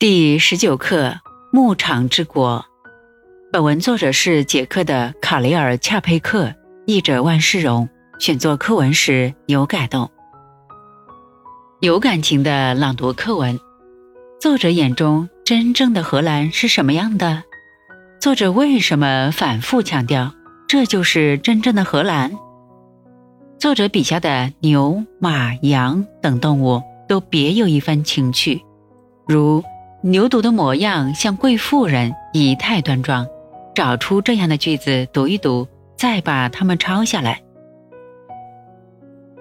第十九课牧场之国。本文作者是捷克的卡雷尔·恰佩克，译者万世荣。选作课文时有改动、有感情的朗读课文。作者眼中真正的荷兰是什么样的？作者为什么反复强调这就是真正的荷兰？作者笔下的牛、马、羊等动物都别有一番情趣，如。牛犊的模样像贵妇人，仪态端庄。找出这样的句子读一读，再把它们抄下来。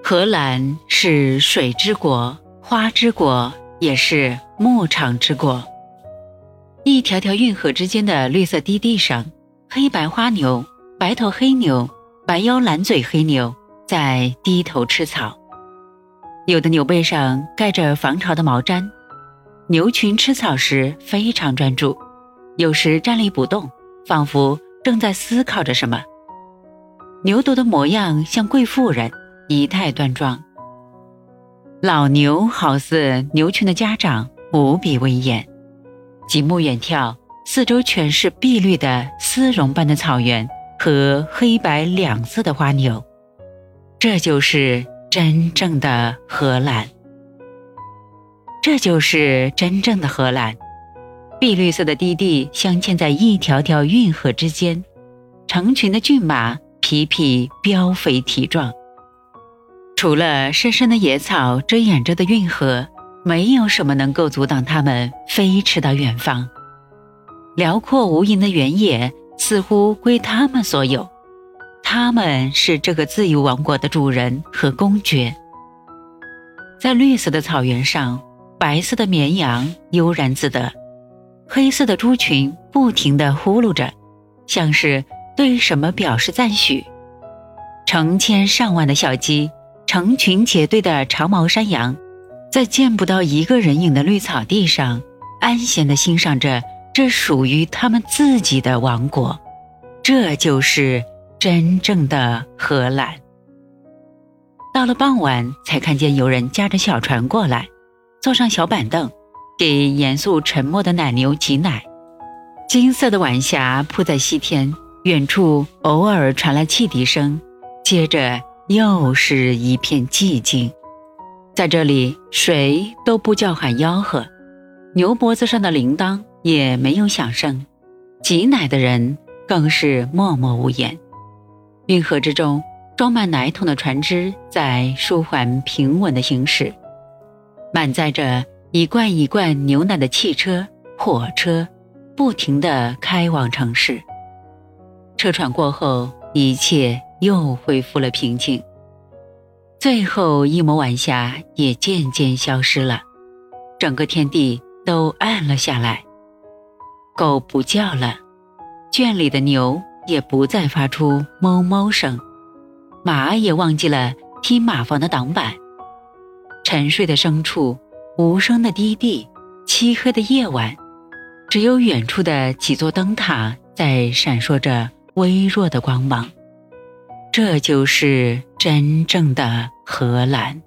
荷兰是水之国、花之国，也是牧场之国。一条条运河之间的绿色低地上，黑白花牛、白头黑牛、白腰蓝嘴黑牛在低头吃草，有的牛背上盖着防潮的毛毡。牛群吃草时非常专注，有时站立不动，仿佛正在思考着什么。牛犊的模样像贵妇人，仪态端庄。老牛好似牛群的家长，无比威严。极目远眺，四周全是碧绿的丝绒般的草原和黑白两色的花牛，这就是真正的荷兰。这就是真正的荷兰，碧绿色的低地镶嵌在一条条运河之间，成群的骏马匹匹膘肥体壮。除了深深的野草遮掩着的运河，没有什么能够阻挡它们飞驰到远方。辽阔无垠的原野似乎归他们所有，他们是这个自由王国的主人和公爵。在绿色的草原上。白色的绵羊悠然自得，黑色的猪群不停地呼噜着，像是对什么表示赞许。成千上万的小鸡，成群结队的长毛山羊，在见不到一个人影的绿草地上，安闲地欣赏着这属于他们自己的王国。这就是真正的荷兰。到了傍晚，才看见有人驾着小船过来。坐上小板凳，给严肃沉默的奶牛挤奶。金色的晚霞铺在西天，远处偶尔传来汽笛声，接着又是一片寂静。在这里，谁都不叫喊吆喝，牛脖子上的铃铛也没有响声，挤奶的人更是默默无言。运河之中，装满奶桶的船只在舒缓平稳地行驶。满载着一罐一罐牛奶的汽车、火车，不停地开往城市。车船过后，一切又恢复了平静。最后一抹晚霞也渐渐消失了，整个天地都暗了下来。狗不叫了，圈里的牛也不再发出哞哞声，马也忘记了踢马房的挡板。沉睡的牲畜，无声的低地，漆黑的夜晚，只有远处的几座灯塔在闪烁着微弱的光芒。这就是真正的荷兰。